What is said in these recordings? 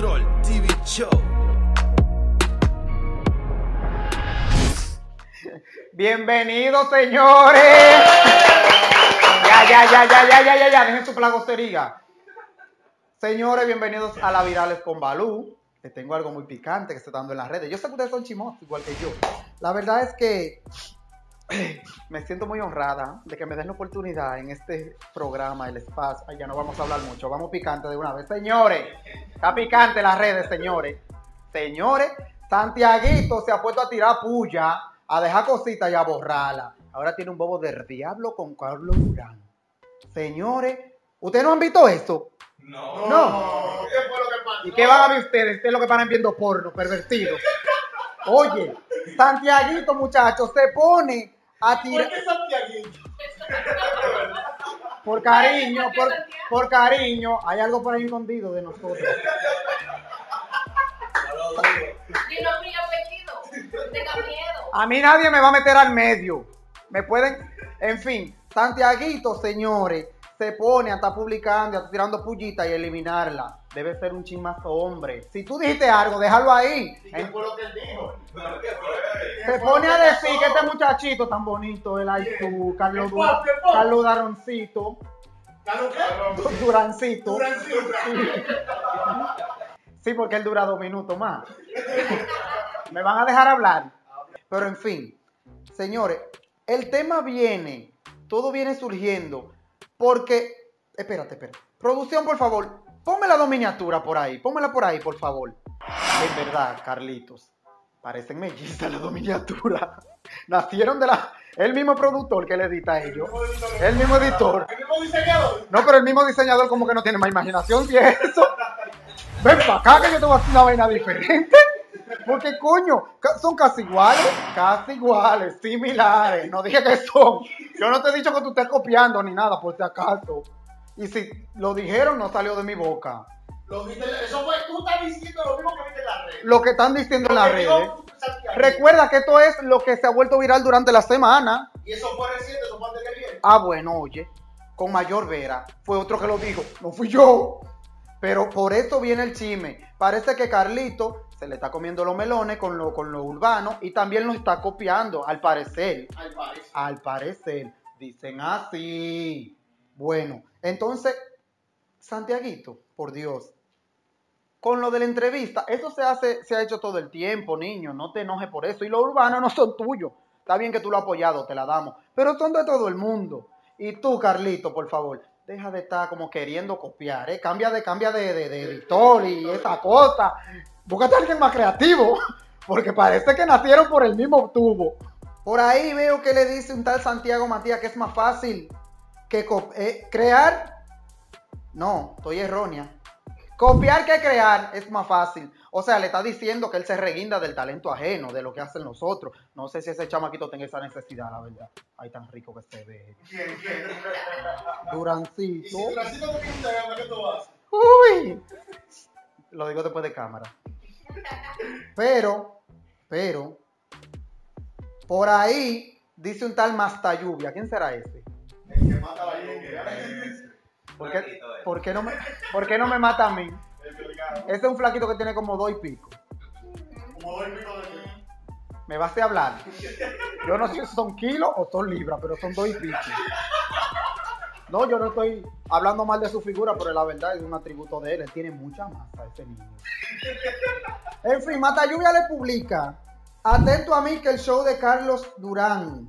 TV Show. Bienvenidos, señores. Ya, ya, ya, ya, ya, ya, ya, ya, dejen su plagostería. Señores, bienvenidos a la Virales con Balú. Les tengo algo muy picante que está dando en las redes. Yo sé que ustedes son chimosos, igual que yo. La verdad es que me siento muy honrada de que me den la oportunidad en este programa, el espacio. Ay, ya no vamos a hablar mucho, vamos picante de una vez. Señores, está picante las redes, señores. Señores, Santiaguito se ha puesto a tirar puya, a dejar cositas y a borrarla. Ahora tiene un bobo del diablo con Carlos Durán. Señores, ¿ustedes no han visto esto? No. No. ¿Qué fue lo que pasó? ¿Y qué van a ver ustedes? Ustedes lo que van viendo porno, pervertidos. Oye, Santiaguito, muchachos, se pone a ¿Por qué Santiaguito? Por cariño, por, por cariño, hay algo por ahí escondido de nosotros. Y no mi apellido. No tenga miedo. A mí nadie me va a meter al medio. Me pueden, en fin, Santiaguito, señores, se pone a estar publicando, a estar tirando pullitas y eliminarla. Debe ser un chismazo hombre. Si tú dijiste algo, déjalo ahí. ¿Y qué fue lo que él dijo? Se pone a decir que este muchachito tan bonito, el Aitú, Carlos. Carlos Daroncito, ¿Carlos? Durancito. Durancito. Sí, porque él dura dos minutos más. Me van a dejar hablar. Pero en fin, señores, el tema viene, todo viene surgiendo, porque, espérate, espérate. Producción, por favor, ponme la dos miniaturas por ahí, pónmela por ahí, por favor. En verdad, Carlitos, parecen mellizas las dos miniaturas. Nacieron de la... El mismo productor que le edita a ellos. El mismo editor. El mismo diseñador. No, pero el mismo diseñador como que no tiene más imaginación que eso. Ven para acá que yo te voy a hacer una vaina diferente. Porque coño, son casi iguales, casi iguales, similares. No dije que son. Yo no te he dicho que tú estés copiando ni nada, por si acaso. Y si lo dijeron, no salió de mi boca. Lo Eso fue, tú estás diciendo lo mismo que viste en la red. Lo que están diciendo en las redes. Santiaguito. Recuerda que esto es lo que se ha vuelto viral durante la semana. Y eso fue reciente, eso fue antes de ayer. Ah, bueno, oye, con mayor vera. Fue otro que lo dijo, no fui yo. Pero por eso viene el chisme. Parece que Carlito se le está comiendo los melones con lo, con lo urbano y también lo está copiando, al parecer. Al parecer. Al parecer. Dicen así. Bueno, entonces, Santiaguito, por Dios. Con lo de la entrevista, eso se hace, se ha hecho todo el tiempo, niño. No te enojes por eso. Y los urbanos no son tuyos. Está bien que tú lo has apoyado, te la damos. Pero son de todo el mundo. Y tú, Carlito, por favor, deja de estar como queriendo copiar, ¿eh? Cambia de, cambia de, de- de editor y esa cosa. Búscate a alguien más creativo. Porque parece que nacieron por el mismo tubo. Por ahí veo que le dice un tal Santiago Matías que es más fácil que eh, crear. No, estoy errónea. Copiar que crear es más fácil. O sea, le está diciendo que él se reguinda del talento ajeno, de lo que hacen los otros. No sé si ese chamaquito tenga esa necesidad, la verdad. Ay, tan rico que se ve. ¿Quién? ¿Quién? Y Durancito. si Durancito Instagram, ¿qué tú haces? Uy. Lo digo después de cámara. Pero, pero, por ahí dice un tal Masta Lluvia. ¿Quién será ese? El que mata la lluvia. ¿Por qué, por qué no, me, por qué no me mata a mí? Ese es un flaquito que tiene como dos y pico. Como dos y pico de Me vas a hablar. Yo no sé si son kilos o son libras, pero son dos y pico. No, yo no estoy hablando mal de su figura, pero la verdad es un atributo de él. Él tiene mucha masa, ese niño. En fin, Mata Lluvia le publica. Atento a mí que el show de Carlos Durán.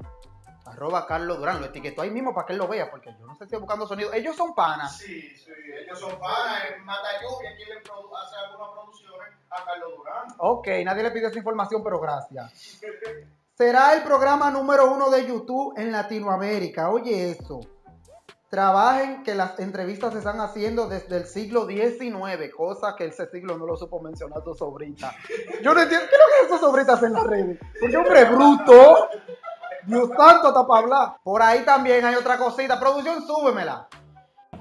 Arroba Carlos Durán. Lo etiquetó ahí mismo para que él lo vea, porque yo no sé si estoy buscando sonido. Ellos son panas. Sí, sí, ellos son panas, es Mata Lluvia, quien le hace algunas producciones a Carlos Durán. Ok, nadie le pidió esa información, pero gracias. Será el programa número uno de YouTube en Latinoamérica. Oye eso. Trabajen que las entrevistas se están haciendo desde el siglo XIX, cosa que ese siglo no lo supo mencionar tu sobrita. Yo no entiendo, ¿qué es lo que esas sobritas en las redes? Porque hombre bruto. Dios santo, hasta para hablar. Por ahí también hay otra cosita. Producción, súbemela.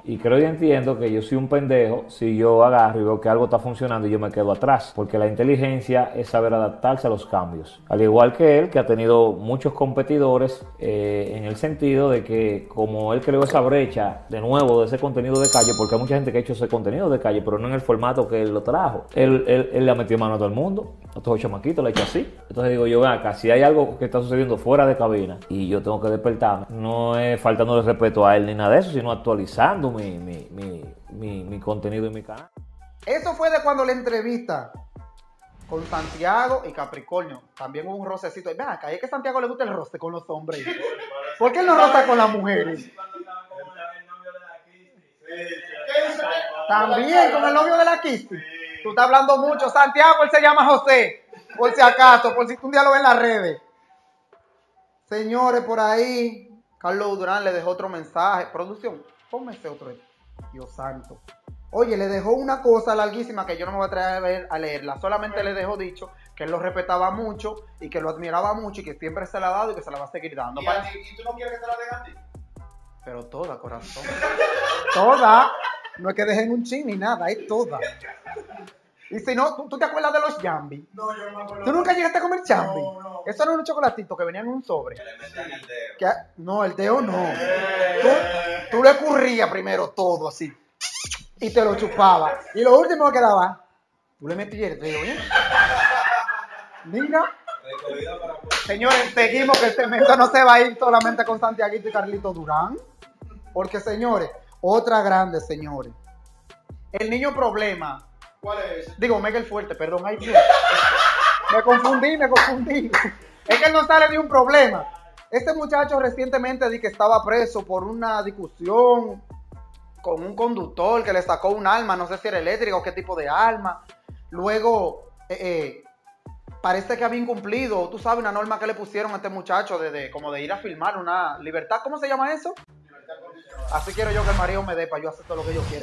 Y creo y entiendo que yo soy un pendejo si yo agarro y veo que algo está funcionando y yo me quedo atrás. Porque la inteligencia es saber adaptarse a los cambios. Al igual que él, que ha tenido muchos competidores eh, en el sentido de que como él creó esa brecha de nuevo de ese contenido de calle, porque hay mucha gente que ha hecho ese contenido de calle, pero no en el formato que él lo trajo. Él, él, él le ha metido mano a todo el mundo. A todos los chamaquitos le ha hecho así. Entonces digo yo, ven acá, si hay algo que está sucediendo fuera de cabina y yo tengo que despertarme, no es faltando de respeto a él ni nada de eso, sino actualizando mi, mi, mi, mi, mi contenido y mi canal. Eso fue de cuando la entrevista con Santiago y Capricornio. También hubo un rocecito. Ven acá, es que a Santiago le gusta el roce con los hombres. ¿Por qué él no roza con las mujeres? También con el novio de la Kisti. Tú estás hablando mucho. Santiago, él se llama José. Por si acaso, por si tú un día lo ves en las redes. Señores, por ahí, Carlos Durán le dejó otro mensaje. Producción, ponme ese otro. Dios santo. Oye, le dejó una cosa larguísima que yo no me voy a atrever a leerla. Solamente le dejó dicho que él lo respetaba mucho y que lo admiraba mucho y que siempre se la ha dado y que se la va a seguir dando. ¿Y, Para- a ti- ¿Y tú no quieres que te la den a ti? Pero toda, corazón. toda. No es que dejen un chin ni nada, es toda. Y si no, ¿tú, tú te acuerdas de los Jambi? No, yo no me acuerdo. ¿Tú nunca llegaste a comer Jambi? No, no. Eso eran unos chocolatitos que venían en un sobre. le metían el dedo. Que- no, el dedo no. Tú, tú le escurrías primero todo así. Y te lo chupabas. Y lo último que quedaba, tú le metías el dedo, ¿eh? Mira. Señores, seguimos que el cemento no se va a ir solamente con Santiaguito y Carlito Durán. Porque, señores, otra grande, señores. El niño problema. ¿Cuál es ese? Digo, Mega el fuerte, perdón, ay Dios. Me confundí, me confundí. Es que él no sale de un problema. Este muchacho recientemente di que estaba preso por una discusión con un conductor que le sacó un arma, no sé si era eléctrica o qué tipo de arma. Luego, eh, eh, parece que había incumplido, tú sabes, una norma que le pusieron a este muchacho de, de- como de ir a filmar una libertad. ¿Cómo se llama eso? Así quiero yo que el marido me dé para yo hacer todo lo que yo. Sí,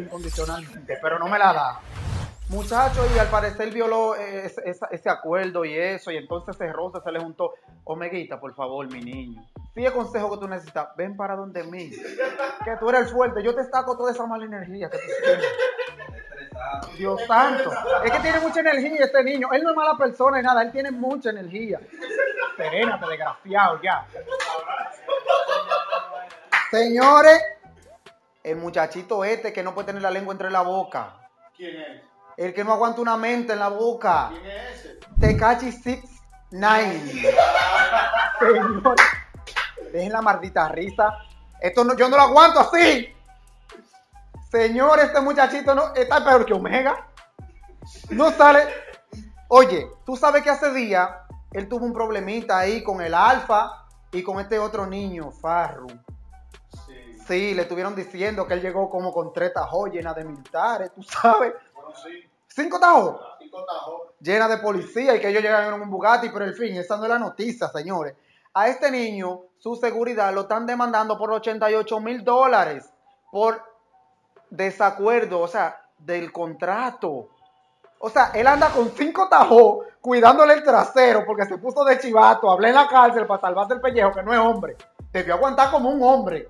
incondicionalmente, pero no me la da. Muchacho, y al parecer violó eh, ese, ese acuerdo y eso, y entonces ese roce se le juntó. Omeguita, por favor, mi niño. Sí, el consejo que tú necesitas, ven para donde mí. Que tú eres el fuerte, yo te saco toda esa mala energía que tú tienes. Dios santo. Es que tiene mucha energía este niño. Él no es mala persona ni nada, él tiene mucha energía. Serénate, desgraciado, ya. Señores, el muchachito este que no puede tener la lengua entre la boca. ¿Quién es? El que no aguanta una mente en la boca. ¿Quién es ese? Tecachi 69. Señor, dejen la maldita risa. Esto no, yo no lo aguanto así. Señor, este muchachito no está peor que Omega. No sale. Oye, tú sabes que hace día él tuvo un problemita ahí con el Alfa y con este otro niño, Farru. Sí. Le estuvieron diciendo que él llegó como con tres tajos llenas de militares, tú sabes. Bueno, sí. Cinco tajos Cinco tajos. llena de policía y que ellos llegan en un Bugatti, pero en fin, esa no es la noticia, señores. A este niño, su seguridad lo están demandando por 88 mil dólares por desacuerdo, o sea, del contrato. O sea, él anda con cinco tajos cuidándole el trasero porque se puso de chivato, hablé en la cárcel para salvarse el pellejo, que no es hombre. Debió aguantar como un hombre.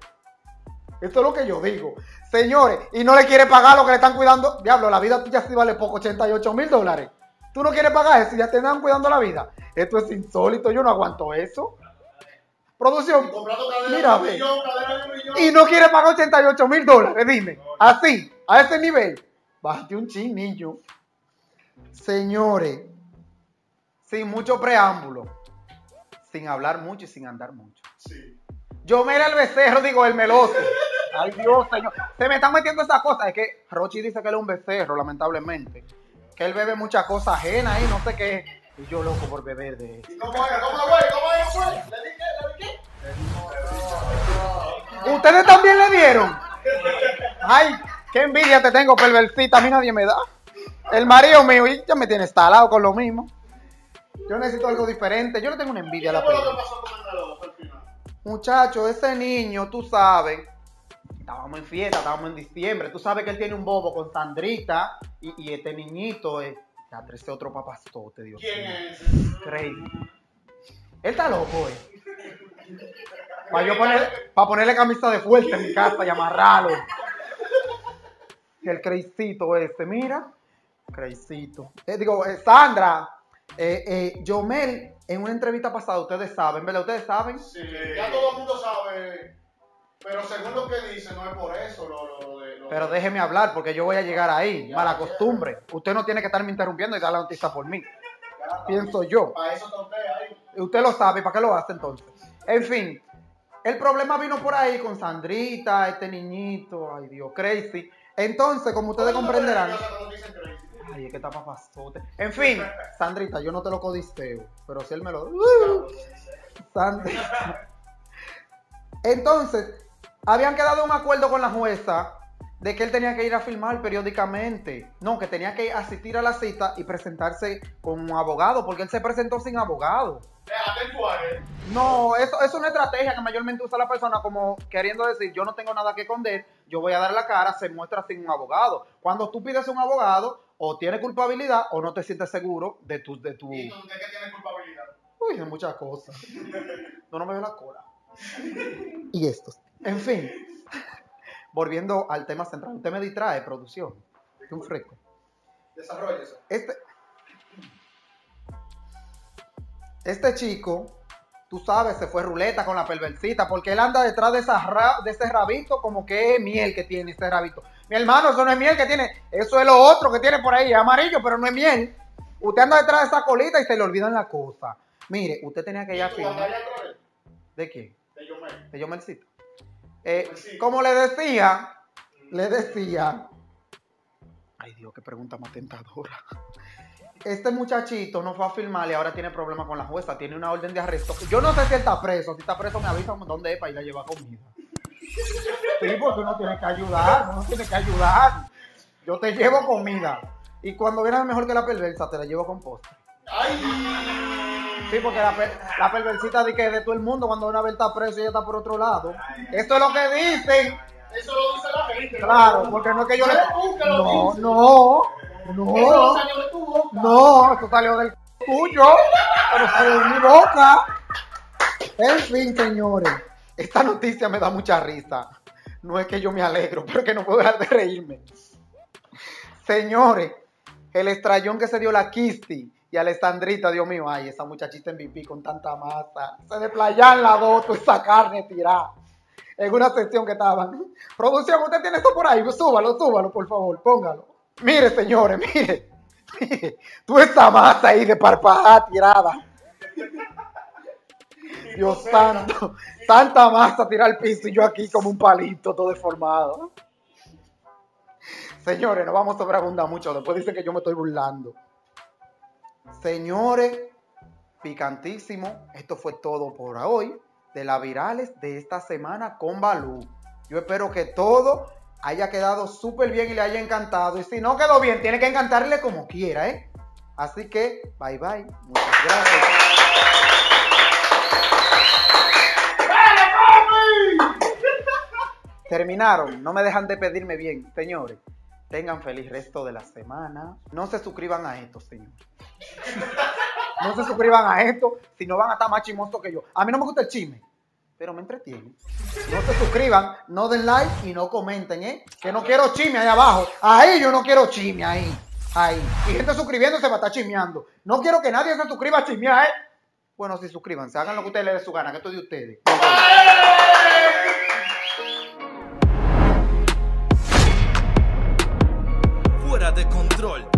Esto es lo que yo digo. Señores, y no le quiere pagar lo que le están cuidando. Diablo, la vida tuya sí vale poco, 88 mil dólares. Tú no quieres pagar eso, ya te están cuidando la vida. Esto es insólito, yo no aguanto eso. Producción, Mira, ve. y no quiere pagar 88 mil dólares, dime. Así, a ese nivel. Bájate un chin, niño. Señores, sin mucho preámbulo, sin hablar mucho y sin andar mucho. Sí. Yo me era el becerro, digo, el meloso. Ay, Dios, señor. Se me están metiendo esas cosas. Es que Rochi dice que él es un becerro, lamentablemente. Que él bebe muchas cosas ajenas ahí, no sé qué. Y yo loco por beber de eso. ¿Y cómo es? ¿Cómo güey? ¿Cómo güey? ¿Le di qué? ¿Le di qué? ¿Ustedes también le dieron? Ay, qué envidia te tengo, perversita. A mí nadie me da. El marido mío y ya me tiene instalado con lo mismo. Yo necesito algo diferente. Yo no tengo una ¿Y envidia a la lo final? Muchacho, ese niño, tú sabes, estábamos en fiesta, estábamos en diciembre, tú sabes que él tiene un bobo con Sandrita y, y este niñito es, ya ese otro papazote, Dios ¿Quién mío. Crazy. Él está loco, eh. Para yo poner, para ponerle camisa de fuerza en mi casa y amarrarlo. El creicito este, mira. Creicito. Eh, digo, eh, Sandra, eh, eh, Yomel, en una entrevista pasada, ustedes saben, ¿verdad? Ustedes saben. Sí, ya todo el mundo sabe. Pero según lo que dice, no es por eso lo, lo de. lo Pero de- déjeme hablar porque yo voy a llegar ahí. Ya, Mala ya. costumbre. Usted no tiene que estarme interrumpiendo y dar la noticia por mí. Pienso yo. Para eso usted ahí. Usted lo sabe, ¿para qué lo hace entonces? En fin, el problema vino por ahí con Sandrita, este niñito, ay Dios, crazy. Entonces, como ustedes ¿Cómo tú comprenderán, ay, es que está papazote. En fin, Sandrita, yo no te lo codiceo, pero si él me lo. Sandrita. Entonces, habían quedado un acuerdo con la jueza de que él tenía que ir a filmar periódicamente. No, que tenía que asistir a la cita y presentarse con un abogado, porque él se presentó sin abogado. No, eso es una estrategia que mayormente usa la persona como queriendo decir, yo no tengo nada que esconder, yo voy a dar la cara, se muestra sin un abogado. Cuando tú pides un abogado, o tiene culpabilidad o no te sientes seguro de tu... De tu... ¿Y tú de qué tienes culpabilidad? Uy, de muchas cosas. No, no me veo la cola. Y estos. En fin, volviendo al tema central. Usted me distrae, producción. Un fresco. Desarrolla eso. Este, este chico, tú sabes, se fue ruleta con la perversita porque él anda detrás de, esa ra- de ese rabito como que es miel que tiene ese rabito. Mi hermano, eso no es miel que tiene, eso es lo otro que tiene por ahí, es amarillo, pero no es miel. Usted anda detrás de esa colita y se le olvidan las cosas. Mire, usted tenía que ir a ¿Y tú andas filmar. allá atrás de Yomel. De Yomelcito. Eh, como le decía, le decía. Ay Dios, qué pregunta más tentadora. Este muchachito no fue a filmar y ahora tiene problemas con la jueza. Tiene una orden de arresto. Yo no sé si él está preso. Si está preso, me avisan dónde es para ir a llevar comida. Sí, porque uno tiene que ayudar. Uno tiene que ayudar. Yo te llevo comida. Y cuando vienes mejor que la perversa, te la llevo con postre. ¡Ay! Sí, porque la, per- la perversita dice que es de todo el mundo cuando una vez está preso y ella está por otro lado. Esto es lo que dicen. Eso lo dice la gente. Claro, porque no es que yo le. No, no, Eso no no, salió de tu boca. no, eso salió del tuyo, pero salió de mi boca. En fin, señores, esta noticia me da mucha risa. No es que yo me alegro, pero que no puedo dejar de reírme. Señores, el estrellón que se dio la Kisti y Alessandrita, Dios mío, ay, esa muchachita en pipí con tanta masa. Se desplayan la dos, esa carne tirada. En una sesión que estaban. Producción, usted tiene esto por ahí, súbalo, súbalo, por favor, póngalo. Mire, señores, mire. Mire, tú esa masa ahí de parpaja tirada. Dios santo, tanta masa tirada al piso y yo aquí como un palito todo deformado. Señores, no vamos a sobreabundar mucho. Después dicen que yo me estoy burlando. Señores, picantísimo. Esto fue todo por hoy de las virales de esta semana con Balú. Yo espero que todo haya quedado súper bien y le haya encantado. Y si no quedó bien, tiene que encantarle como quiera, ¿eh? Así que, bye bye. Muchas gracias. Terminaron. No me dejan de pedirme bien, señores. Tengan feliz resto de la semana. No se suscriban a esto, señores. No se suscriban a esto si no van a estar más chimosos que yo. A mí no me gusta el chisme, pero me entretiene. No se suscriban, no den like y no comenten, ¿eh? Que no quiero chisme ahí abajo. Ahí yo no quiero chisme, ahí. Ahí. Y gente suscribiéndose va a estar chismeando. No quiero que nadie se suscriba a chismear, ¿eh? Bueno, sí, suscríbanse. Hagan lo que ustedes les dé su gana, que esto es de ustedes. Fuera de control.